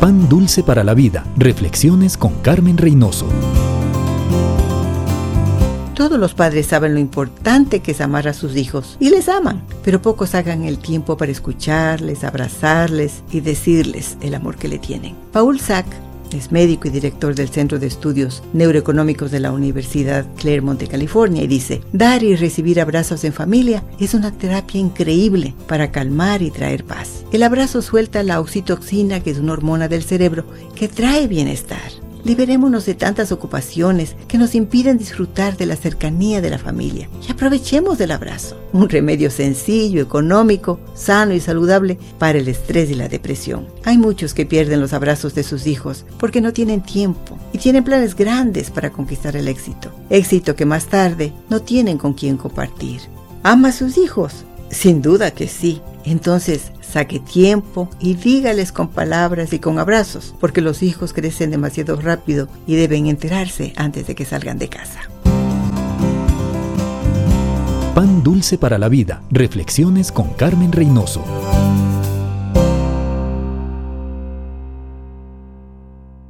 Pan Dulce para la Vida. Reflexiones con Carmen Reynoso. Todos los padres saben lo importante que es amar a sus hijos y les aman, pero pocos hagan el tiempo para escucharles, abrazarles y decirles el amor que le tienen. Paul Sack es médico y director del Centro de Estudios Neuroeconómicos de la Universidad Claremont de California y dice, dar y recibir abrazos en familia es una terapia increíble para calmar y traer paz. El abrazo suelta la oxitoxina, que es una hormona del cerebro que trae bienestar. Liberémonos de tantas ocupaciones que nos impiden disfrutar de la cercanía de la familia y aprovechemos del abrazo, un remedio sencillo, económico, sano y saludable para el estrés y la depresión. Hay muchos que pierden los abrazos de sus hijos porque no tienen tiempo y tienen planes grandes para conquistar el éxito, éxito que más tarde no tienen con quien compartir. ¿Ama a sus hijos? Sin duda que sí. Entonces, saque tiempo y dígales con palabras y con abrazos, porque los hijos crecen demasiado rápido y deben enterarse antes de que salgan de casa. Pan dulce para la vida. Reflexiones con Carmen Reynoso.